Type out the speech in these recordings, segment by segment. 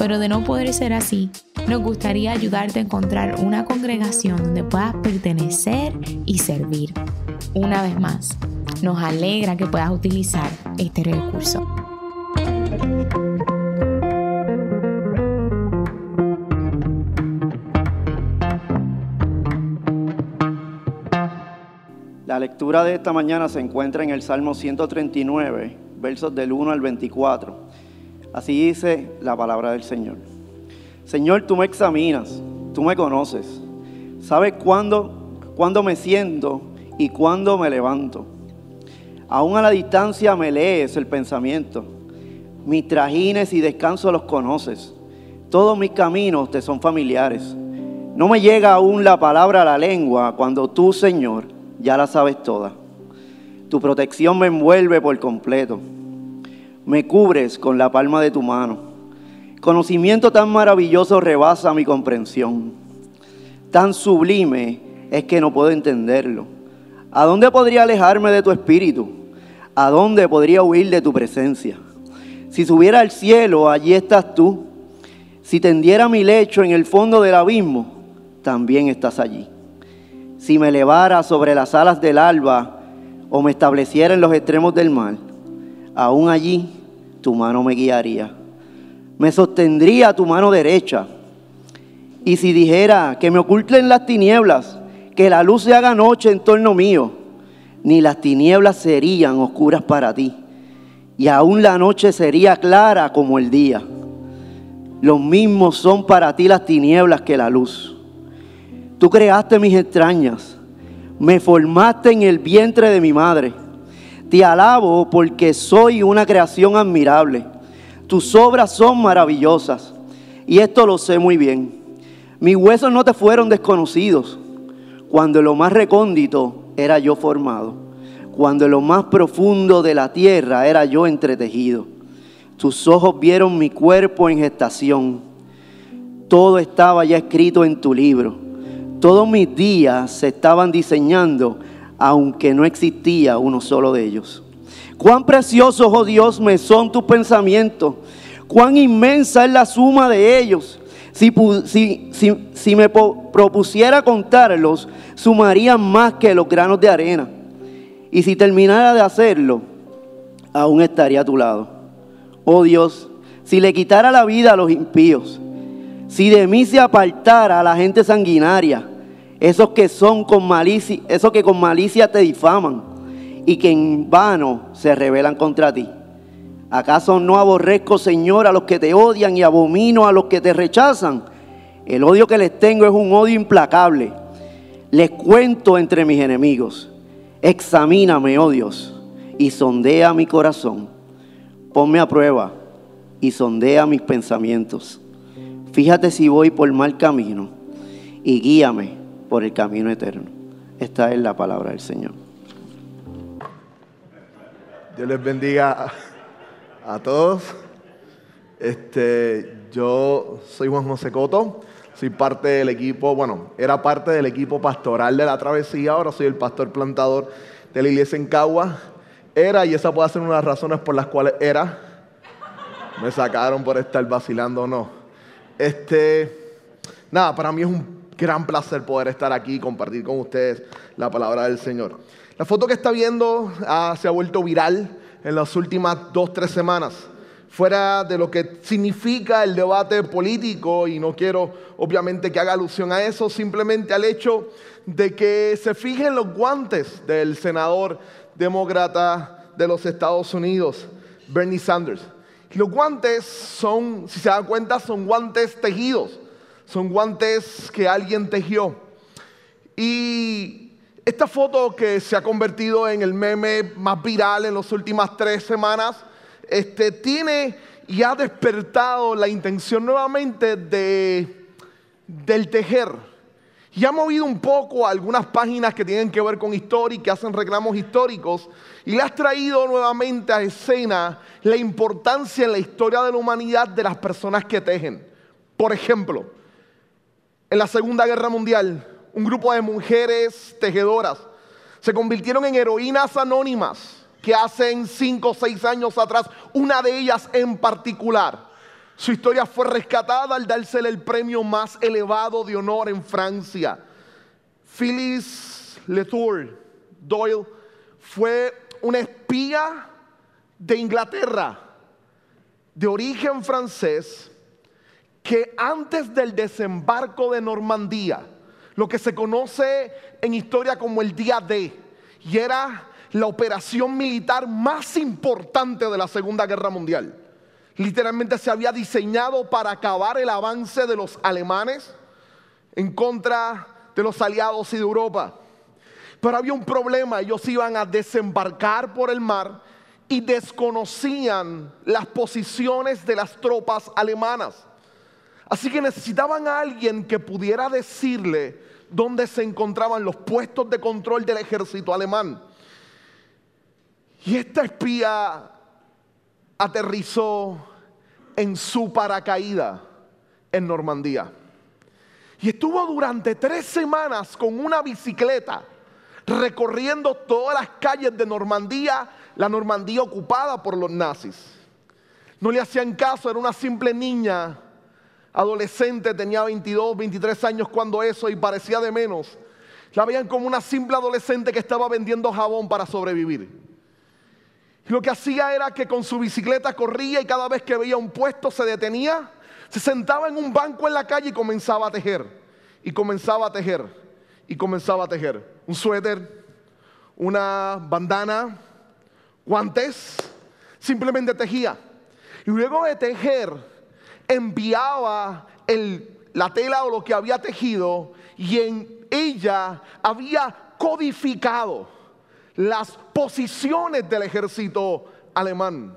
pero de no poder ser así, nos gustaría ayudarte a encontrar una congregación donde puedas pertenecer y servir. Una vez más, nos alegra que puedas utilizar este recurso. La lectura de esta mañana se encuentra en el Salmo 139, versos del 1 al 24. Así dice la palabra del Señor. Señor, tú me examinas, tú me conoces. Sabes cuándo, cuándo me siento y cuándo me levanto. Aún a la distancia me lees el pensamiento. Mis trajines y descanso los conoces. Todos mis caminos te son familiares. No me llega aún la palabra a la lengua cuando tú, Señor, ya la sabes toda. Tu protección me envuelve por completo. Me cubres con la palma de tu mano. Conocimiento tan maravilloso rebasa mi comprensión. Tan sublime es que no puedo entenderlo. ¿A dónde podría alejarme de tu espíritu? ¿A dónde podría huir de tu presencia? Si subiera al cielo, allí estás tú. Si tendiera mi lecho en el fondo del abismo, también estás allí si me elevara sobre las alas del alba o me estableciera en los extremos del mar, aún allí tu mano me guiaría. Me sostendría tu mano derecha. Y si dijera que me oculten las tinieblas, que la luz se haga noche en torno mío, ni las tinieblas serían oscuras para ti, y aún la noche sería clara como el día. Los mismos son para ti las tinieblas que la luz. Tú creaste mis extrañas, me formaste en el vientre de mi madre. Te alabo porque soy una creación admirable. Tus obras son maravillosas y esto lo sé muy bien. Mis huesos no te fueron desconocidos cuando en lo más recóndito era yo formado, cuando en lo más profundo de la tierra era yo entretejido. Tus ojos vieron mi cuerpo en gestación. Todo estaba ya escrito en tu libro todos mis días se estaban diseñando, aunque no existía uno solo de ellos. Cuán preciosos, oh Dios, me son tus pensamientos. Cuán inmensa es la suma de ellos. Si, si, me propusiera contarlos, sumarían más que los granos de arena. Y si terminara de hacerlo, aún estaría a tu lado. Oh Dios, si le quitara la vida a los impíos, si de mí se apartara a la gente sanguinaria, esos que son con malicia, esos que con malicia te difaman y que en vano se rebelan contra ti. ¿Acaso no aborrezco, Señor, a los que te odian y abomino a los que te rechazan? El odio que les tengo es un odio implacable. Les cuento entre mis enemigos. Examíname, oh Dios, y sondea mi corazón. Ponme a prueba y sondea mis pensamientos. Fíjate si voy por mal camino y guíame por el camino eterno. Esta es la palabra del Señor. Dios les bendiga a, todos. Este, yo soy Juan José Coto, soy parte del equipo, bueno, era parte del equipo pastoral de la travesía, ahora soy el pastor plantador de la iglesia en Cagua. Era, y esa puede ser una de las razones por las cuales era, me sacaron por estar vacilando o no. Este, nada, para mí es un gran placer poder estar aquí y compartir con ustedes la palabra del Señor. La foto que está viendo ah, se ha vuelto viral en las últimas dos, tres semanas. Fuera de lo que significa el debate político, y no quiero obviamente que haga alusión a eso, simplemente al hecho de que se fijen los guantes del senador demócrata de los Estados Unidos, Bernie Sanders. Los guantes son, si se dan cuenta, son guantes tejidos son guantes que alguien tejió. Y esta foto que se ha convertido en el meme más viral en las últimas tres semanas, este, tiene y ha despertado la intención nuevamente de, del tejer. Y ha movido un poco algunas páginas que tienen que ver con historia y que hacen reclamos históricos y le has traído nuevamente a escena la importancia en la historia de la humanidad de las personas que tejen. Por ejemplo, en la Segunda Guerra Mundial, un grupo de mujeres tejedoras se convirtieron en heroínas anónimas que hacen cinco o seis años atrás, una de ellas en particular, su historia fue rescatada al dársele el premio más elevado de honor en Francia. Phyllis Letour Doyle fue una espía de Inglaterra, de origen francés, que antes del desembarco de Normandía, lo que se conoce en historia como el día D, y era la operación militar más importante de la Segunda Guerra Mundial. Literalmente se había diseñado para acabar el avance de los alemanes en contra de los aliados y de Europa. Pero había un problema, ellos iban a desembarcar por el mar y desconocían las posiciones de las tropas alemanas. Así que necesitaban a alguien que pudiera decirle dónde se encontraban los puestos de control del ejército alemán. Y esta espía aterrizó en su paracaída en Normandía. Y estuvo durante tres semanas con una bicicleta recorriendo todas las calles de Normandía, la Normandía ocupada por los nazis. No le hacían caso, era una simple niña, adolescente, tenía 22, 23 años cuando eso y parecía de menos. La veían como una simple adolescente que estaba vendiendo jabón para sobrevivir. Y lo que hacía era que con su bicicleta corría y cada vez que veía un puesto se detenía, se sentaba en un banco en la calle y comenzaba a tejer. Y comenzaba a tejer. Y comenzaba a tejer. Un suéter, una bandana, guantes. Simplemente tejía. Y luego de tejer, enviaba la tela o lo que había tejido y en ella había codificado las posiciones del ejército alemán.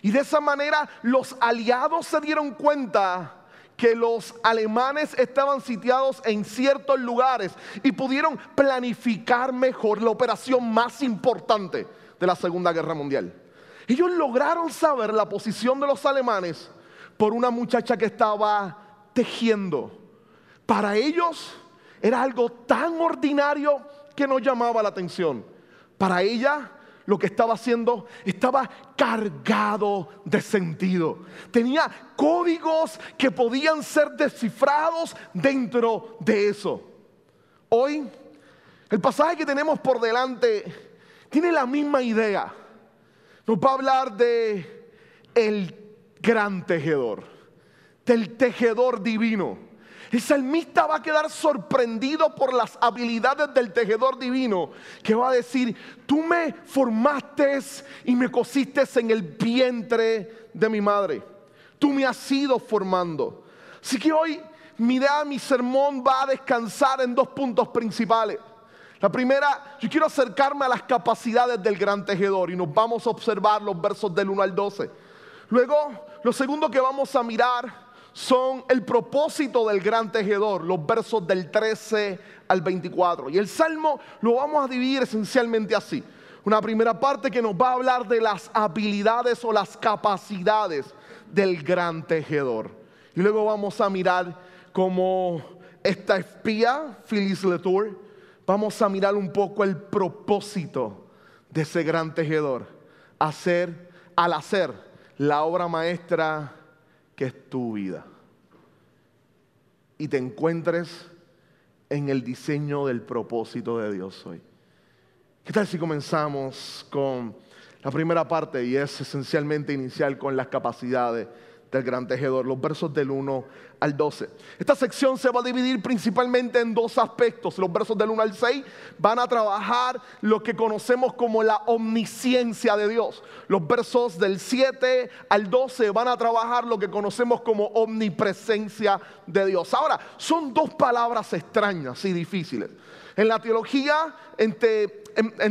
Y de esa manera los aliados se dieron cuenta que los alemanes estaban sitiados en ciertos lugares y pudieron planificar mejor la operación más importante de la Segunda Guerra Mundial. Ellos lograron saber la posición de los alemanes por una muchacha que estaba tejiendo. Para ellos era algo tan ordinario que no llamaba la atención. Para ella lo que estaba haciendo estaba cargado de sentido. Tenía códigos que podían ser descifrados dentro de eso. Hoy, el pasaje que tenemos por delante tiene la misma idea. Nos va a hablar de el gran tejedor, del tejedor divino. El salmista va a quedar sorprendido por las habilidades del tejedor divino, que va a decir, tú me formaste y me cosiste en el vientre de mi madre. Tú me has ido formando. Así que hoy mi idea, mi sermón va a descansar en dos puntos principales. La primera, yo quiero acercarme a las capacidades del gran tejedor y nos vamos a observar los versos del 1 al 12. Luego, lo segundo que vamos a mirar son el propósito del gran tejedor, los versos del 13 al 24. Y el salmo lo vamos a dividir esencialmente así. Una primera parte que nos va a hablar de las habilidades o las capacidades del gran tejedor. Y luego vamos a mirar cómo esta espía, Phyllis Letour, vamos a mirar un poco el propósito de ese gran tejedor. Hacer, al hacer la obra maestra que es tu vida. Y te encuentres en el diseño del propósito de Dios hoy. ¿Qué tal si comenzamos con la primera parte y es esencialmente inicial con las capacidades del gran tejedor, los versos del 1 al 12. Esta sección se va a dividir principalmente en dos aspectos. Los versos del 1 al 6 van a trabajar lo que conocemos como la omnisciencia de Dios. Los versos del 7 al 12 van a trabajar lo que conocemos como omnipresencia de Dios. Ahora, son dos palabras extrañas y difíciles. En la teología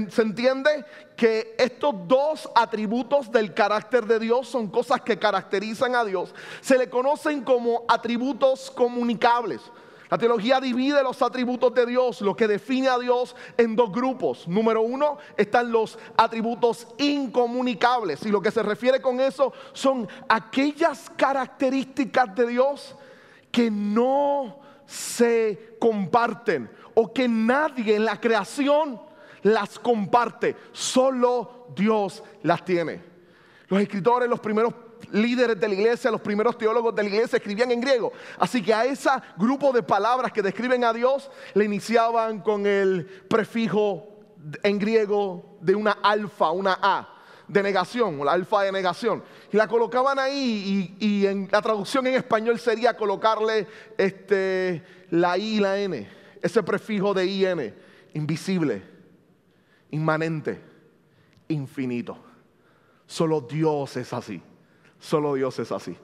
se entiende que estos dos atributos del carácter de Dios son cosas que caracterizan a Dios. Se le conocen como atributos comunicables. La teología divide los atributos de Dios, lo que define a Dios en dos grupos. Número uno están los atributos incomunicables y lo que se refiere con eso son aquellas características de Dios que no se comparten o que nadie en la creación las comparte, solo Dios las tiene. Los escritores, los primeros líderes de la iglesia, los primeros teólogos de la iglesia escribían en griego. Así que a ese grupo de palabras que describen a Dios le iniciaban con el prefijo en griego de una alfa, una A de negación, la alfa de negación. Y la colocaban ahí y, en la traducción en español sería colocarle este, la I y la N, ese prefijo de IN, invisible, inmanente, infinito. Solo Dios es así. Solo Dios es así.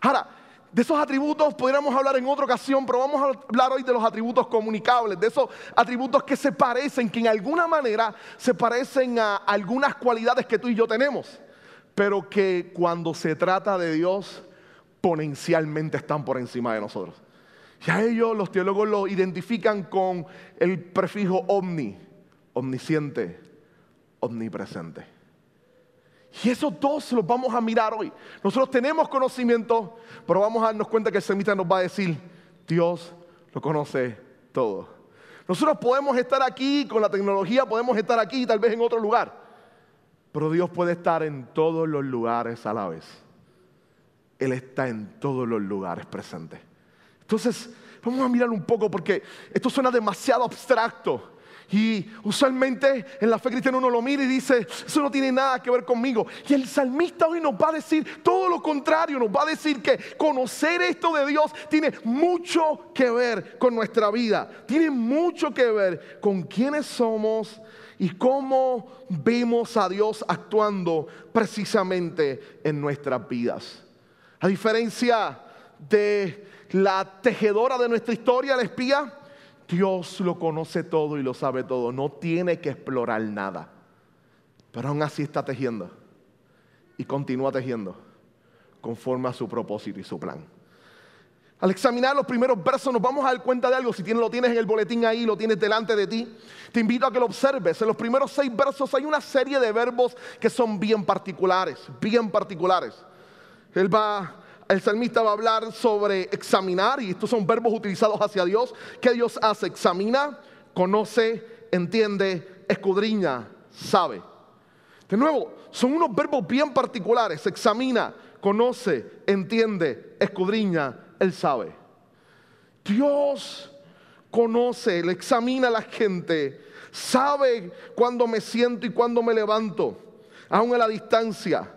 Ahora, de esos atributos podríamos hablar en otra ocasión, pero vamos a hablar hoy de los atributos comunicables, de esos atributos que se parecen, que en alguna manera se parecen a algunas cualidades que tú y yo tenemos, pero que cuando se trata de Dios, potencialmente están por encima de nosotros. Y a ellos los teólogos lo identifican con el prefijo omni, omnisciente, omnipresente. Y esos dos los vamos a mirar hoy. Nosotros tenemos conocimiento, pero vamos a darnos cuenta que el semita nos va a decir, Dios lo conoce todo. Nosotros podemos estar aquí con la tecnología, podemos estar aquí tal vez en otro lugar, pero Dios puede estar en todos los lugares a la vez. Él está en todos los lugares presentes. Entonces, vamos a mirar un poco porque esto suena demasiado abstracto. Y usualmente en la fe cristiana uno lo mira y dice, eso no tiene nada que ver conmigo. Y el salmista hoy nos va a decir todo lo contrario, nos va a decir que conocer esto de Dios tiene mucho que ver con nuestra vida, tiene mucho que ver con quiénes somos y cómo vemos a Dios actuando precisamente en nuestras vidas. A diferencia de la tejedora de nuestra historia, la espía, Dios lo conoce todo y lo sabe todo. No tiene que explorar nada. Pero aún así está tejiendo. Y continúa tejiendo conforme a su propósito y su plan. Al examinar los primeros versos nos vamos a dar cuenta de algo. Si lo tienes en el boletín ahí, lo tienes delante de ti, te invito a que lo observes. En los primeros seis versos hay una serie de verbos que son bien particulares, bien particulares. Él va el salmista va a hablar sobre examinar, y estos son verbos utilizados hacia Dios. ¿Qué Dios hace? Examina, conoce, entiende, escudriña, sabe. De nuevo, son unos verbos bien particulares. Examina, conoce, entiende, escudriña, Él sabe. Dios conoce, le examina a la gente, sabe cuándo me siento y cuándo me levanto, aún a la distancia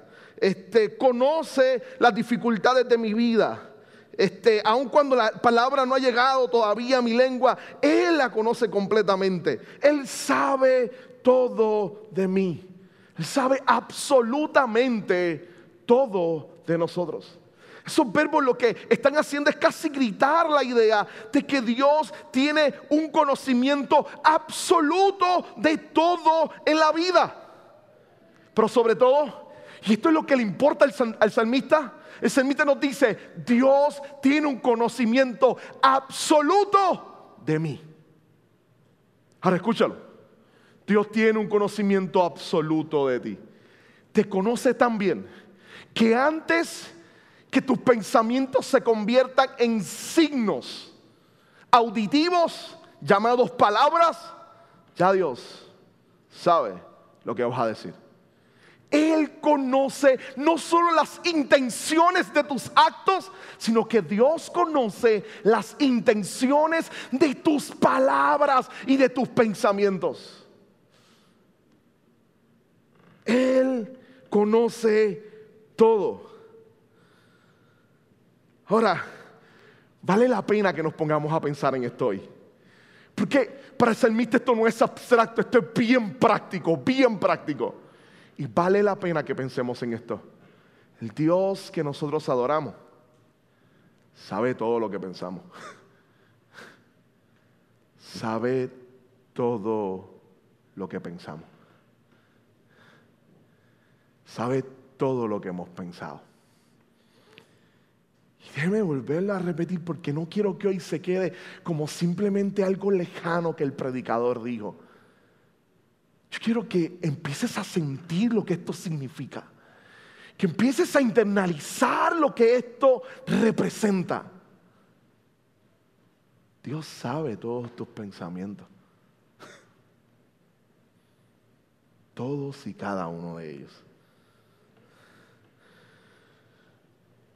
este, conoce las dificultades de mi vida. Este, aun cuando la palabra no ha llegado todavía a mi lengua, Él la conoce completamente. Él sabe todo de mí. Él sabe absolutamente todo de nosotros. Esos verbos lo que están haciendo es casi gritar la idea de que Dios tiene un conocimiento absoluto de todo en la vida. Pero sobre todo, y esto es lo que le importa al salmista. El salmista nos dice, Dios tiene un conocimiento absoluto de mí. Ahora escúchalo. Dios tiene un conocimiento absoluto de ti. Te conoce tan bien que antes que tus pensamientos se conviertan en signos auditivos llamados palabras, ya Dios sabe lo que vas a decir. Él conoce no solo las intenciones de tus actos, sino que Dios conoce las intenciones de tus palabras y de tus pensamientos. Él conoce todo. Ahora, vale la pena que nos pongamos a pensar en esto hoy. Porque para el salmista esto no es abstracto, esto es bien práctico, bien práctico. Y vale la pena que pensemos en esto. El Dios que nosotros adoramos sabe todo lo que pensamos. sabe todo lo que pensamos. Sabe todo lo que hemos pensado. Y déjeme volverlo a repetir porque no quiero que hoy se quede como simplemente algo lejano que el predicador dijo. Quiero que empieces a sentir lo que esto significa. Que empieces a internalizar lo que esto representa. Dios sabe todos tus pensamientos. Todos y cada uno de ellos.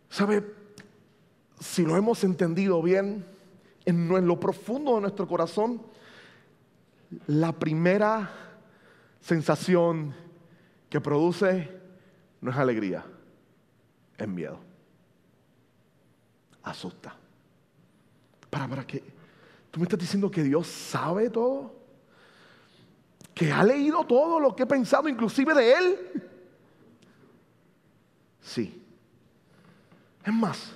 ¿Sabe? Si lo hemos entendido bien, en lo profundo de nuestro corazón, la primera sensación que produce no es alegría, es miedo. Asusta. Para, para que tú me estás diciendo que Dios sabe todo, que ha leído todo lo que he pensado, inclusive de Él. Sí. Es más,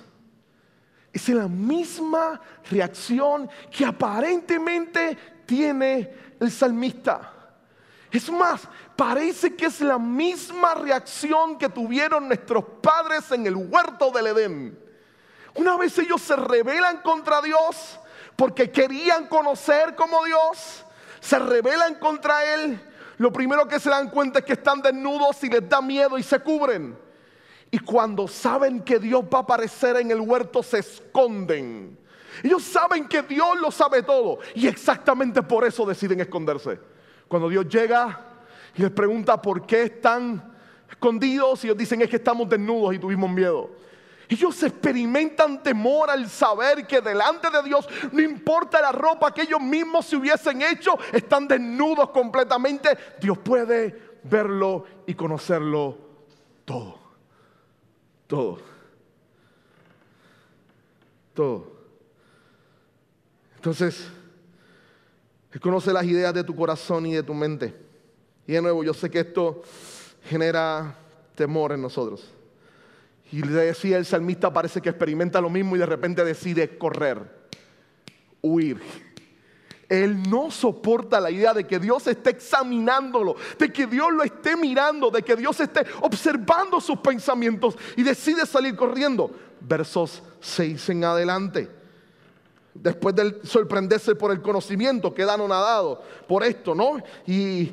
es la misma reacción que aparentemente tiene el salmista. Es más, parece que es la misma reacción que tuvieron nuestros padres en el huerto del Edén. Una vez ellos se rebelan contra Dios porque querían conocer como Dios, se rebelan contra Él, lo primero que se dan cuenta es que están desnudos y les da miedo y se cubren. Y cuando saben que Dios va a aparecer en el huerto, se esconden. Ellos saben que Dios lo sabe todo y exactamente por eso deciden esconderse. Cuando Dios llega y les pregunta por qué están escondidos, y ellos dicen es que estamos desnudos y tuvimos miedo. Ellos experimentan temor al saber que delante de Dios, no importa la ropa que ellos mismos se hubiesen hecho, están desnudos completamente. Dios puede verlo y conocerlo todo. Todo. Todo. Entonces, él conoce las ideas de tu corazón y de tu mente. Y de nuevo, yo sé que esto genera temor en nosotros. Y le decía el salmista, parece que experimenta lo mismo y de repente decide correr, huir. Él no soporta la idea de que Dios esté examinándolo, de que Dios lo esté mirando, de que Dios esté observando sus pensamientos y decide salir corriendo. Versos 6 en adelante después de sorprenderse por el conocimiento, queda anonadado por esto, ¿no? Y,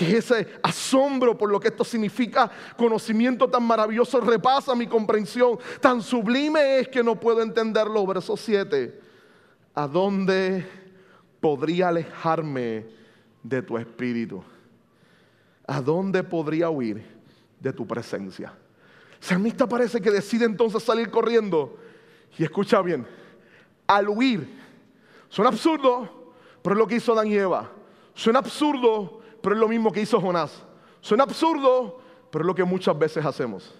ese asombro por lo que esto significa, conocimiento tan maravilloso repasa mi comprensión, tan sublime es que no puedo entenderlo. Verso 7, ¿a dónde podría alejarme de tu espíritu? ¿A dónde podría huir de tu presencia? El salmista parece que decide entonces salir corriendo y escucha bien al huir. Suena absurdo, pero es lo que hizo Dan y Eva. Suena absurdo, pero es lo mismo que hizo Jonás. Suena absurdo, pero es lo que muchas veces hacemos.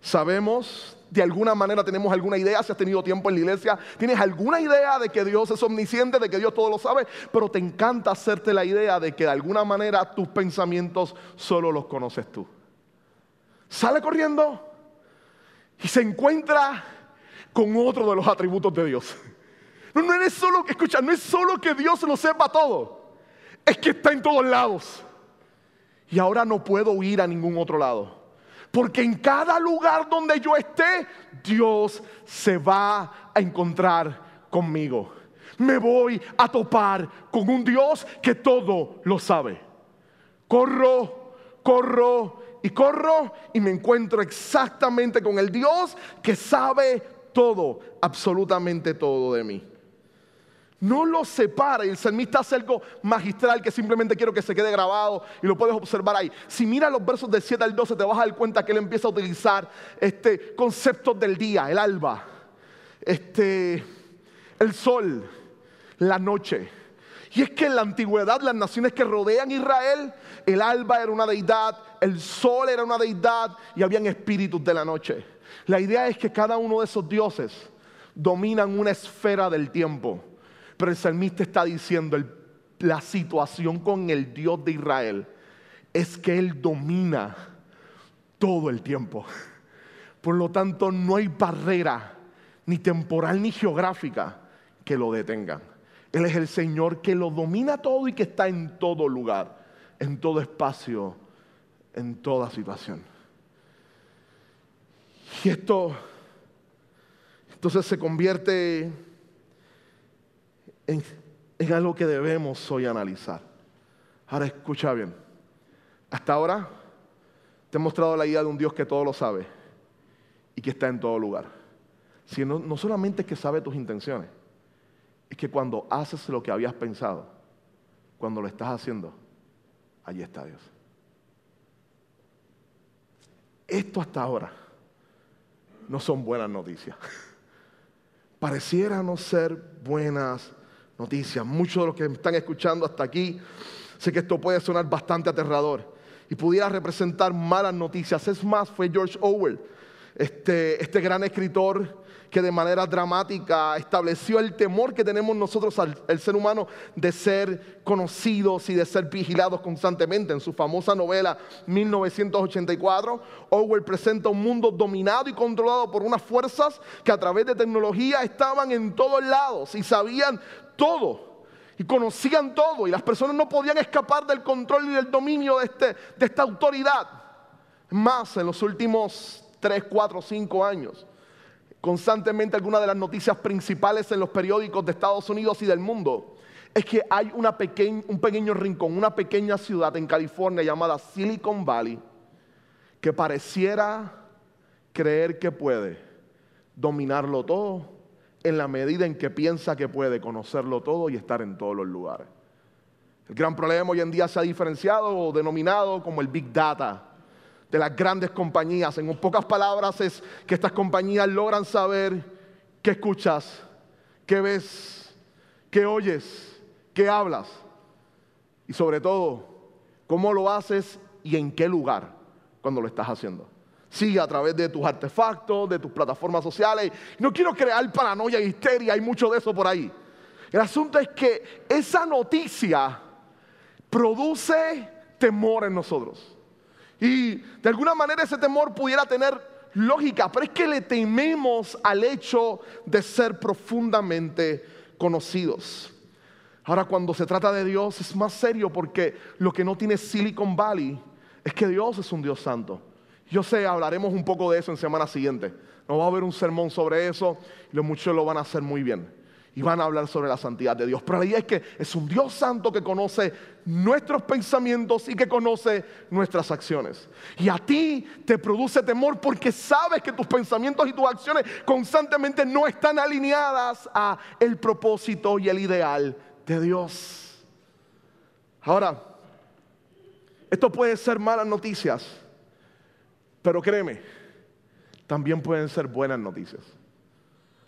Sabemos, de alguna manera tenemos alguna idea, si has tenido tiempo en la iglesia, tienes alguna idea de que Dios es omnisciente, de que Dios todo lo sabe, pero te encanta hacerte la idea de que de alguna manera tus pensamientos solo los conoces tú. Sale corriendo y se encuentra con otro de los atributos de Dios. No, no es solo que escucha, no es solo que Dios lo sepa todo, es que está en todos lados. Y ahora no puedo ir a ningún otro lado. Porque en cada lugar donde yo esté, Dios se va a encontrar conmigo. Me voy a topar con un Dios que todo lo sabe. Corro, corro y corro y me encuentro exactamente con el Dios que sabe todo, absolutamente todo de mí. No lo separa y el salmista hace algo magistral que simplemente quiero que se quede grabado y lo puedes observar ahí. Si miras los versos del 7 al 12 te vas a dar cuenta que él empieza a utilizar este concepto del día, el alba, este, el sol, la noche. Y es que en la antigüedad las naciones que rodean Israel, el alba era una deidad, el sol era una deidad y habían espíritus de la noche. La idea es que cada uno de esos dioses dominan una esfera del tiempo. Pero el salmista está diciendo, la situación con el Dios de Israel es que Él domina todo el tiempo. Por lo tanto, no hay barrera, ni temporal ni geográfica, que lo detenga. Él es el Señor que lo domina todo y que está en todo lugar, en todo espacio, en toda situación. Y esto Entonces se convierte en, algo que debemos hoy analizar. Ahora escucha bien. Hasta ahora te he mostrado la idea de un Dios que todo lo sabe y que está en todo lugar. Sino, no solamente es que sabe tus intenciones, es que cuando haces lo que habías pensado, cuando lo estás haciendo, allí está Dios. Esto hasta ahora no son buenas noticias. Pareciera no ser buenas noticias. Muchos de los que me están escuchando hasta aquí, sé que esto puede sonar bastante aterrador y pudiera representar malas noticias. Es más, fue George Orwell, este, este gran escritor que de manera dramática estableció el temor que tenemos nosotros al el ser humano de ser conocidos y de ser vigilados constantemente. En su famosa novela 1984, Orwell presenta un mundo dominado y controlado por unas fuerzas que a través de tecnología estaban en todos lados y sabían todo y conocían todo y las personas no podían escapar del control y del dominio de, este, de esta autoridad. Más en los últimos 3, 4, 5 años constantemente algunas de las noticias principales en los periódicos de Estados Unidos y del mundo es que hay una un pequeño rincón, una pequeña ciudad en California llamada Silicon Valley que pareciera creer que puede dominarlo todo en la medida en que piensa que puede conocerlo todo y estar en todos los lugares. El gran problema hoy en día se ha diferenciado o denominado como el Big Data de las grandes compañías. En pocas palabras es que estas compañías logran saber qué escuchas, qué ves, qué oyes, qué hablas y sobre todo cómo lo haces y en qué lugar cuando lo estás haciendo. Sí, a través de tus artefactos, de tus plataformas sociales. No quiero crear paranoia y histeria, hay mucho de eso por ahí. El asunto es que esa noticia produce temor en nosotros. Y de alguna manera ese temor pudiera tener lógica, pero es que le tememos al hecho de ser profundamente conocidos. Ahora cuando se trata de Dios es más serio porque lo que no tiene Silicon Valley es que Dios es un Dios santo. Yo sé, hablaremos un poco de eso en semana siguiente. No va a haber un sermón sobre eso y los muchos lo van a hacer muy bien y van a hablar sobre la santidad de Dios. Pero la idea es que es un Dios santo que conoce nuestros pensamientos y que conoce nuestras acciones. Y a ti te produce temor porque sabes que tus pensamientos y tus acciones constantemente no están alineadas a el propósito y el ideal de Dios. Ahora, esto puede ser malas noticias, pero créeme, también pueden ser buenas noticias.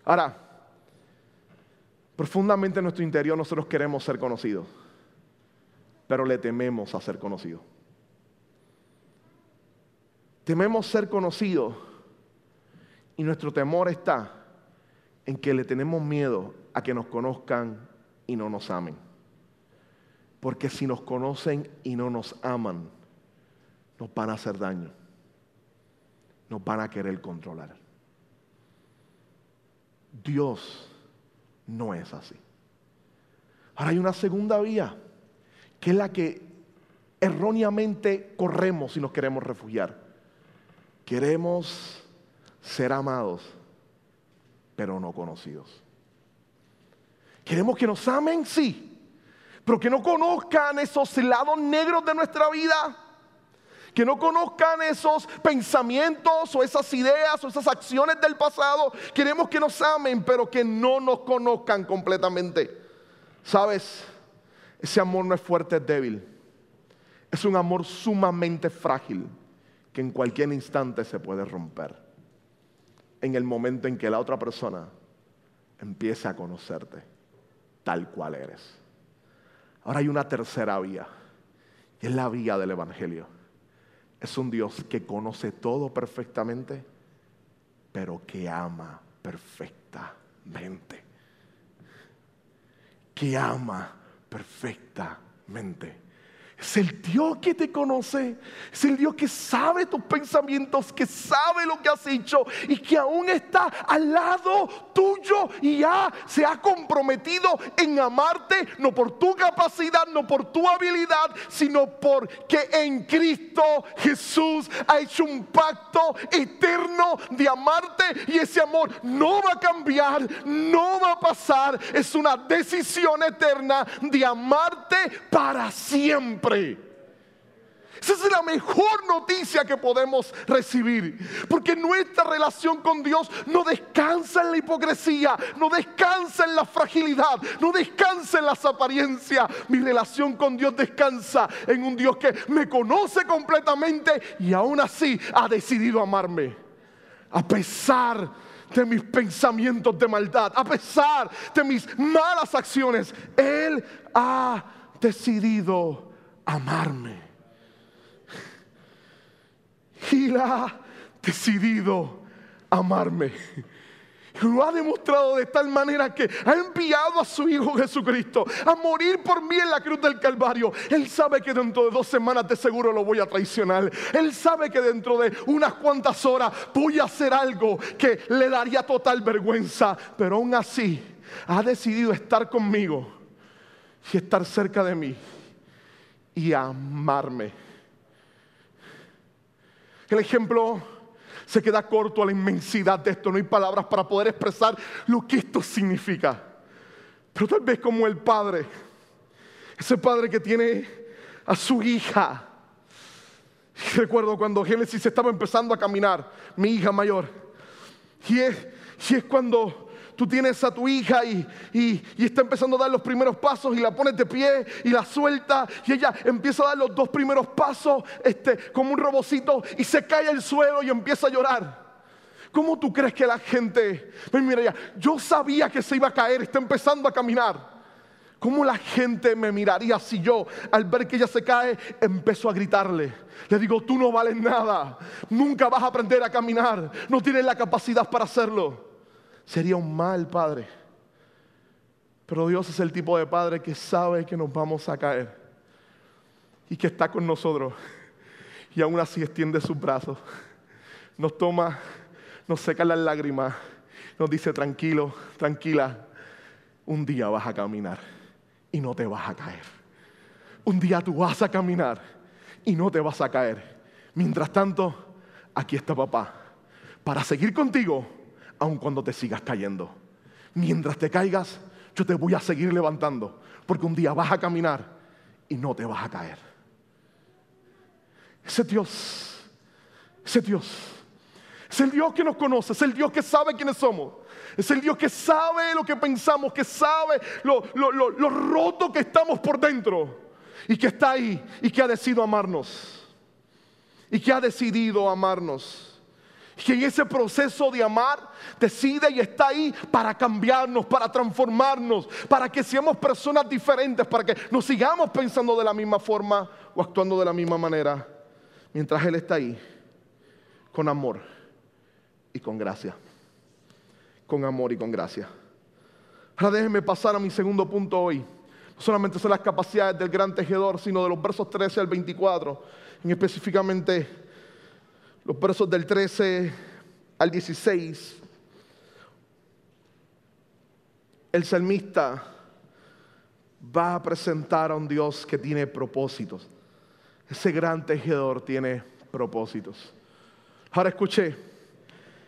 Ahora, Profundamente en nuestro interior nosotros queremos ser conocidos, pero le tememos a ser conocidos. Tememos ser conocidos y nuestro temor está en que le tenemos miedo a que nos conozcan y no nos amen. Porque si nos conocen y no nos aman, nos van a hacer daño. Nos van a querer controlar. Dios no es así. Ahora hay una segunda vía, que es la que erróneamente corremos y nos queremos refugiar. Queremos ser amados, pero no conocidos. Queremos que nos amen, sí, pero que no conozcan esos lados negros de nuestra vida que no conozcan esos pensamientos o esas ideas o esas acciones del pasado. Queremos que nos amen, pero que no nos conozcan completamente. ¿Sabes? Ese amor no es fuerte, es débil. Es un amor sumamente frágil que en cualquier instante se puede romper. En el momento en que la otra persona empieza a conocerte tal cual eres. Ahora hay una tercera vía, y es la vía del Evangelio es un Dios que conoce todo perfectamente, pero que ama perfectamente. Que ama perfectamente. Es el Dios que te conoce, es el Dios que sabe tus pensamientos, que sabe lo que has hecho y que aún está al lado tuyo y ya se ha comprometido en amarte, no por tu capacidad, no por tu habilidad, sino porque en Cristo Jesús ha hecho un pacto eterno de amarte y ese amor no va a cambiar, no va a pasar, es una decisión eterna de amarte para siempre. Esa es la mejor noticia que podemos recibir. Porque nuestra relación con Dios no descansa en la hipocresía, no descansa en la fragilidad, no descansa en las apariencias. Mi relación con Dios descansa en un Dios que me conoce completamente y aún así ha decidido amarme. A pesar de mis pensamientos de maldad, a pesar de mis malas acciones, Él ha decidido amarme. La ha decidido amarme. Lo ha demostrado de tal manera que ha enviado a su Hijo Jesucristo a morir por mí en la cruz del Calvario. Él sabe que dentro de dos semanas de seguro lo voy a traicionar. Él sabe que dentro de unas cuantas horas voy a hacer algo que le daría total vergüenza. Pero aún así ha decidido estar conmigo y estar cerca de mí y amarme. El ejemplo se queda corto a la inmensidad de esto. No hay palabras para poder expresar lo que esto significa. Pero tal vez como el padre, ese padre que tiene a su hija. Recuerdo cuando Génesis estaba empezando a caminar, mi hija mayor. Y es, y es cuando tú tienes a tu hija y, está empezando a dar los primeros pasos y la pones de pie y la suelta y ella empieza a dar los dos primeros pasos este, como un robocito y se cae al suelo y empieza a llorar. ¿Cómo tú crees que la gente, mira ya, yo sabía que se iba a caer, está empezando a caminar? ¿Cómo la gente me miraría si yo, al ver que ella se cae, empezó a gritarle? Le digo, tú no vales nada, nunca vas a aprender a caminar, no tienes la capacidad para hacerlo sería un mal padre. Pero Dios es el tipo de padre que sabe que nos vamos a caer y que está con nosotros. Y aún así extiende sus brazos, nos toma, nos seca las lágrimas, nos dice tranquilo, tranquila, un día vas a caminar y no te vas a caer. Un día tú vas a caminar y no te vas a caer. Mientras tanto, aquí está papá para seguir contigo aun cuando te sigas cayendo. Mientras te caigas, yo te voy a seguir levantando, porque un día vas a caminar y no te vas a caer. Ese Dios, ese Dios, es el Dios que nos conoce, es el Dios que sabe quiénes somos. Es el Dios que sabe lo que pensamos, que sabe lo, lo roto que estamos por dentro y que está ahí y que ha decidido amarnos. Y que ha decidido amarnos que en ese proceso de amar decide y está ahí para cambiarnos, para transformarnos, para que seamos personas diferentes, para que nos sigamos pensando de la misma forma o actuando de la misma manera, mientras Él está ahí, con amor y con gracia. Con amor y con gracia. Ahora déjenme pasar a mi segundo punto hoy. No solamente son las capacidades del gran tejedor, sino de los versos 13 al 24, en específicamente los versos del 13 al 16, el salmista va a presentar a un Dios que tiene propósitos. Ese gran tejedor tiene propósitos. Ahora escuché,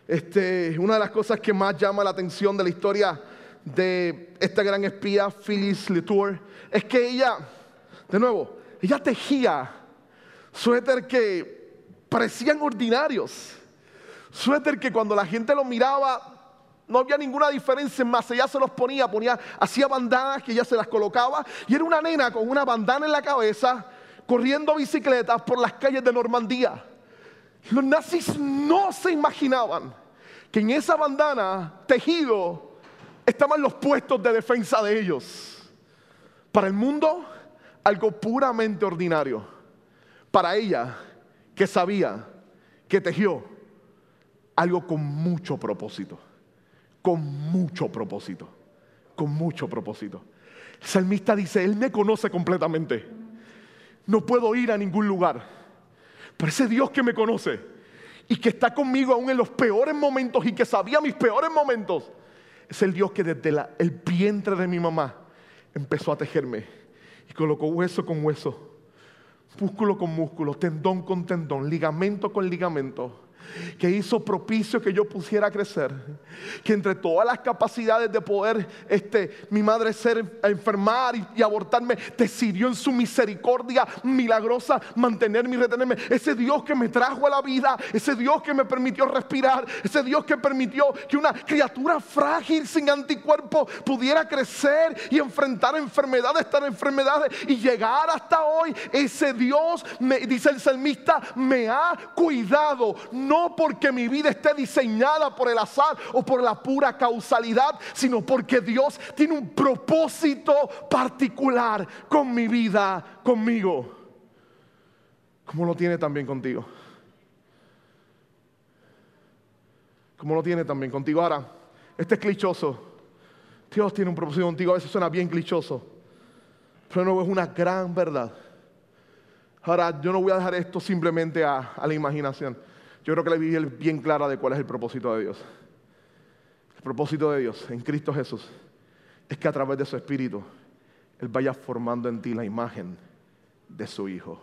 este, una de las cosas que más llama la atención de la historia de esta gran espía, Phyllis Letour, es que ella, de nuevo, ella tejía suéter que parecían ordinarios. Suéter que cuando la gente los miraba no había ninguna diferencia más. Ella se los ponía, ponía, hacía bandanas que ella se las colocaba. Y era una nena con una bandana en la cabeza, corriendo bicicletas por las calles de Normandía. Los nazis no se imaginaban que en esa bandana tejido estaban los puestos de defensa de ellos. Para el mundo, algo puramente ordinario. Para ella, que sabía, que tejió algo con mucho propósito, con mucho propósito, con mucho propósito. El salmista dice, Él me conoce completamente. no puedo ir a ningún lugar. Pero ese Dios que me conoce y que está conmigo aún en los peores momentos y que sabía mis peores momentos, es el Dios que desde el vientre de mi mamá empezó a tejerme y colocó hueso con hueso, músculo con músculo, tendón con tendón, ligamento con ligamento que hizo propicio que yo pusiera crecer, que entre todas las capacidades de poder este, mi madre ser enfermar y, abortarme, decidió en su misericordia milagrosa mantenerme y retenerme. Ese Dios que me trajo a la vida, ese Dios que me permitió respirar, ese Dios que permitió que una criatura frágil sin anticuerpo pudiera crecer y enfrentar enfermedades, estar enfermedades y llegar hasta hoy. Ese Dios, me, dice el salmista, me ha cuidado. Porque mi vida esté diseñada por el azar o por la pura causalidad, sino porque Dios tiene un propósito particular con mi vida, conmigo. Como lo tiene también contigo. Como lo tiene también contigo. Ahora, este es clichoso. Dios tiene un propósito contigo. A veces suena bien clichoso. Pero no es una gran verdad. Ahora, yo no voy a dejar esto simplemente a, a la imaginación. Yo creo que la Biblia es bien clara de cuál es el propósito de Dios. El propósito de Dios en Cristo Jesús es que a través de su Espíritu Él vaya formando en ti la imagen de su Hijo,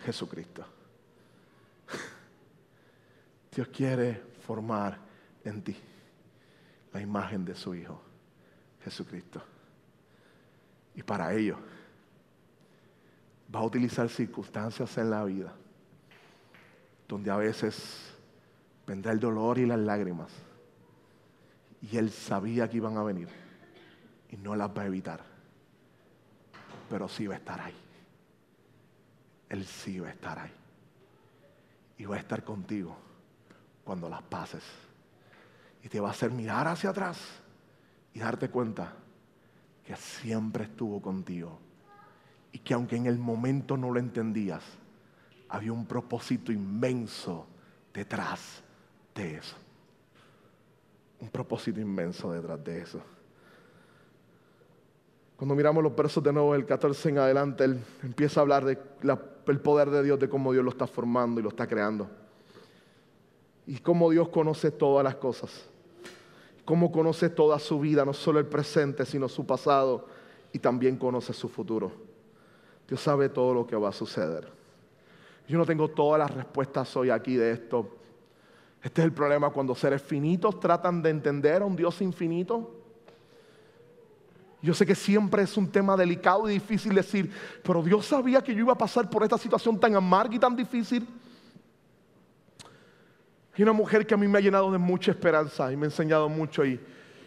Jesucristo. Dios quiere formar en ti la imagen de su Hijo, Jesucristo. Y para ello va a utilizar circunstancias en la vida donde a veces vendrá el dolor y las lágrimas. Y él sabía que iban a venir y no las va a evitar, pero sí va a estar ahí. Él sí va a estar ahí. Y va a estar contigo cuando las pases. Y te va a hacer mirar hacia atrás y darte cuenta que siempre estuvo contigo. Y que aunque en el momento no lo entendías, había un propósito inmenso detrás de eso. Un propósito inmenso detrás de eso. Cuando miramos los versos de nuevo del 14 en adelante, él empieza a hablar del poder de Dios, de cómo Dios lo está formando y lo está creando. Y cómo Dios conoce todas las cosas. Cómo conoce toda su vida, no solo el presente, sino su pasado. Y también conoce su futuro. Dios sabe todo lo que va a suceder. Yo no tengo todas las respuestas hoy aquí de esto. Este es el problema cuando seres finitos tratan de entender a un Dios infinito. Yo sé que siempre es un tema delicado y difícil decir, pero Dios sabía que yo iba a pasar por esta situación tan amarga y tan difícil. Hay una mujer que a mí me ha llenado de mucha esperanza y me ha enseñado mucho y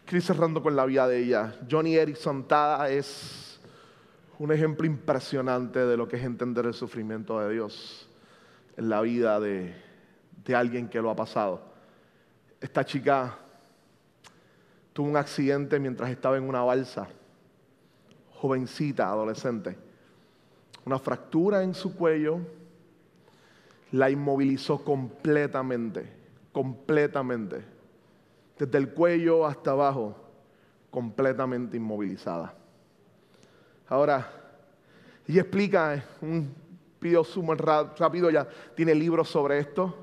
quiero cerrando con la vida de ella. Johnny Erickson Tada es un ejemplo impresionante de lo que es entender el sufrimiento de Dios en la vida de, alguien que lo ha pasado. Esta chica tuvo un accidente mientras estaba en una balsa, jovencita, adolescente. Una fractura en su cuello la inmovilizó completamente, completamente. Desde el cuello hasta abajo, completamente inmovilizada. Ahora, ella explica un pidió sumo rápido, ya tiene libros sobre esto.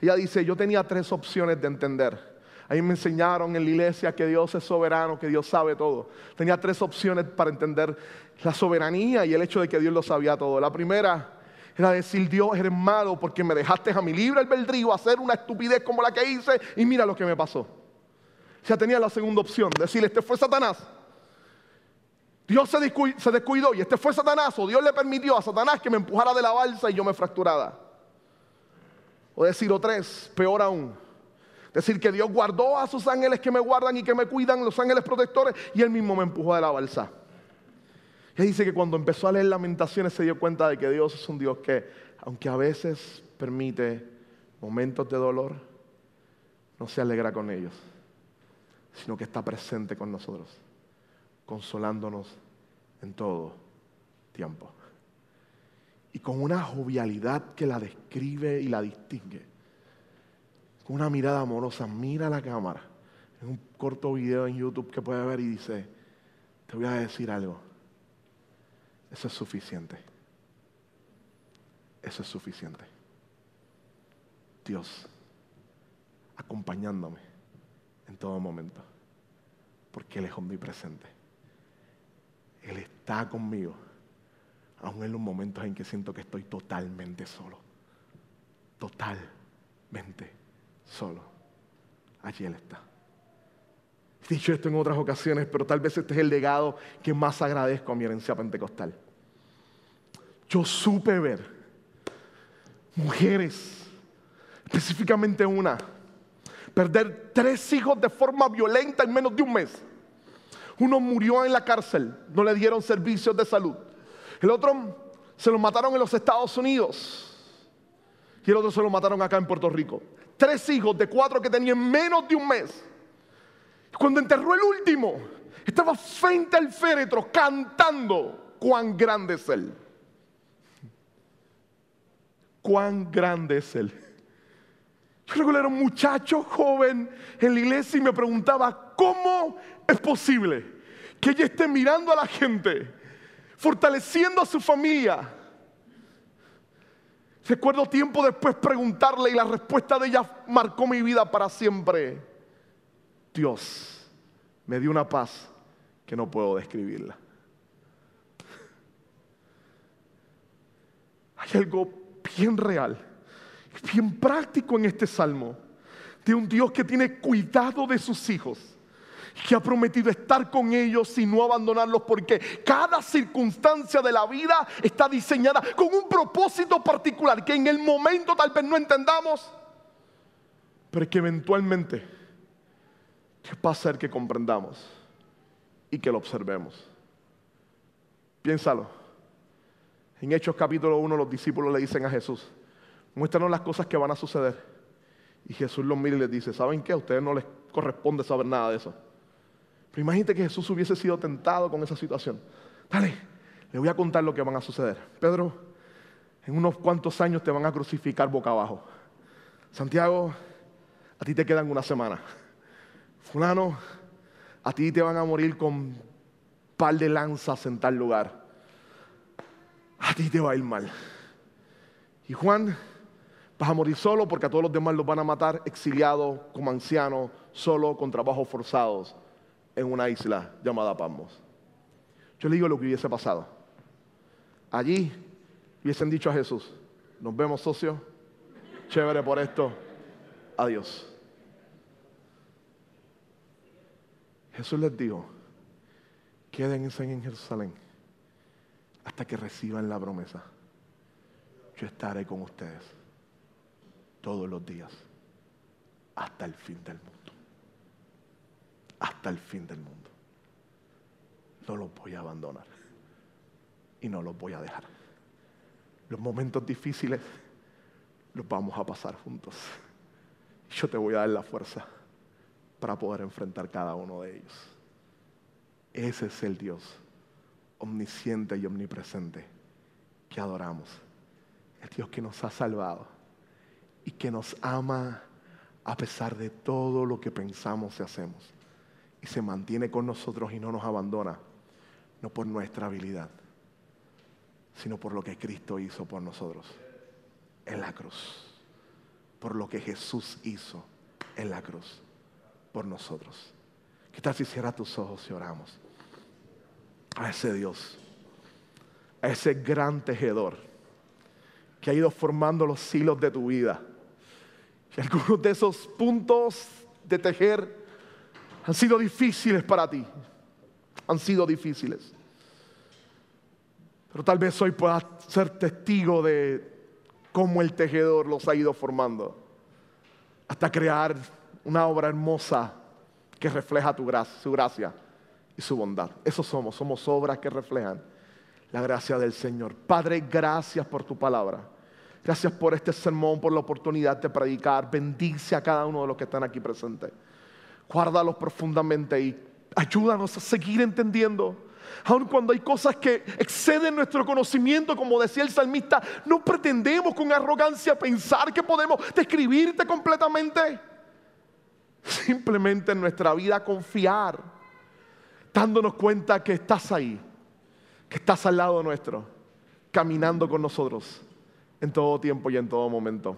Ella dice, yo tenía tres opciones de entender. Ahí me enseñaron en la iglesia que Dios es soberano, que Dios sabe todo. Tenía tres opciones para entender la soberanía y el hecho de que Dios lo sabía todo. La primera era decir, Dios eres malo porque me dejaste a mi libre albedrío hacer una estupidez como la que hice y mira lo que me pasó. Ya tenía la segunda opción, decir, este fue Satanás. Dios se descuidó, y este fue Satanás, o Dios le permitió a Satanás que me empujara de la balsa y yo me fracturara. O decir, o tres, peor aún, decir que Dios guardó a sus ángeles que me guardan y que me cuidan, los ángeles protectores, y él mismo me empujó de la balsa. Y dice que cuando empezó a leer lamentaciones se dio cuenta de que Dios es un Dios que, aunque a veces permite momentos de dolor, no se alegra con ellos, sino que está presente con nosotros consolándonos en todo tiempo. Y con una jovialidad que la describe y la distingue. Con una mirada amorosa, mira la cámara. En un corto video en YouTube que puede ver y dice, te voy a decir algo. Eso es suficiente. eso es suficiente. Dios acompañándome en todo momento, porque Él es omnipresente. Él está conmigo, aun en los momentos en que siento que estoy totalmente solo. Totalmente solo. Allí Él está. He dicho esto en otras ocasiones, pero tal vez este es el legado que más agradezco a mi herencia pentecostal. Yo supe ver mujeres, específicamente una, perder tres hijos de forma violenta en menos de un mes. Uno murió en la cárcel, no le dieron servicios de salud. El otro se lo mataron en los Estados Unidos. Y el otro se lo mataron acá en Puerto Rico. Tres hijos de cuatro que tenían menos de un mes. Cuando enterró el último, estaba frente al féretro cantando cuán grande es Él. Cuán grande es Él. Yo recuerdo era un muchacho joven en la iglesia y me preguntaba, ¿cómo es posible que ella esté mirando a la gente, fortaleciendo a su familia? Recuerdo tiempo después preguntarle y la respuesta de ella marcó mi vida para siempre. Dios me dio una paz que no puedo describirla. Hay algo bien real bien práctico en este salmo de un Dios que tiene cuidado de sus hijos, que ha prometido estar con ellos y no abandonarlos porque cada circunstancia de la vida está diseñada con un propósito particular que en el momento tal vez no entendamos, pero que eventualmente va a ser que comprendamos y que lo observemos. Piénsalo. En Hechos capítulo 1 los discípulos le dicen a Jesús, Muéstranos las cosas que van a suceder. Y Jesús los mira y les dice, ¿saben qué? A ustedes no les corresponde saber nada de eso. Pero imagínate que Jesús hubiese sido tentado con esa situación. Dale, le voy a contar lo que van a suceder. Pedro, en unos cuantos años te van a crucificar boca abajo. Santiago, a ti te quedan una semana. Fulano, a ti te van a morir con par de lanzas en tal lugar. A ti te va a ir mal. Y Juan, Vas a morir solo porque a todos los demás los van a matar, exiliado, como anciano, solo, con trabajos forzados, en una isla llamada Pamos. Yo le digo lo que hubiese pasado. Allí hubiesen dicho a Jesús, nos vemos socio, chévere por esto, adiós. Jesús les dijo, quédense en Jerusalén hasta que reciban la promesa. Yo estaré con ustedes todos los días hasta el fin del mundo. Hasta el fin del mundo. No los voy a abandonar y no los voy a dejar. Los momentos difíciles los vamos a pasar juntos. Yo te voy a dar la fuerza para poder enfrentar cada uno de ellos. Ese es el Dios omnisciente y omnipresente que adoramos. El Dios que nos ha salvado y que nos ama a pesar de todo lo que pensamos y hacemos. Y se mantiene con nosotros y no nos abandona, no por nuestra habilidad, sino por lo que Cristo hizo por nosotros en la cruz. Por lo que Jesús hizo en la cruz por nosotros. ¿Qué tal si cierras tus ojos y oramos? A ese Dios, a ese gran tejedor que ha ido formando los hilos de tu vida y algunos de esos puntos de tejer han sido difíciles para ti. Han sido difíciles. Pero tal vez hoy puedas ser testigo de cómo el tejedor los ha ido formando. Hasta crear una obra hermosa que refleja tu gracia, su gracia y su bondad. Eso somos, somos obras que reflejan la gracia del Señor. Padre, gracias por tu palabra. Gracias por este sermón, por la oportunidad de predicar. Bendice a cada uno de los que están aquí presentes. Guárdalos profundamente y ayúdanos a seguir entendiendo. Aun cuando hay cosas que exceden nuestro conocimiento, como decía el salmista, no pretendemos con arrogancia pensar que podemos describirte completamente. Simplemente en nuestra vida confiar, dándonos cuenta que estás ahí, que estás al lado nuestro, caminando con nosotros en todo tiempo y en todo momento.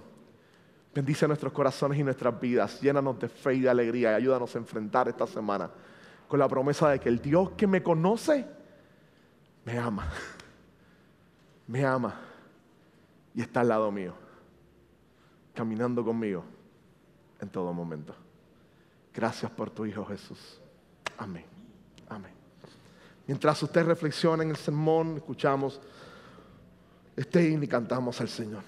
Bendice nuestros corazones y nuestras vidas, llénanos de fe y de alegría y ayúdanos a enfrentar esta semana con la promesa de que el Dios que me conoce me ama, me ama y está al lado mío, caminando conmigo en todo momento. Gracias por tu Hijo Jesús. Amén. Amén. Mientras usted reflexiona en el sermón, escuchamos este himno y cantamos al Señor.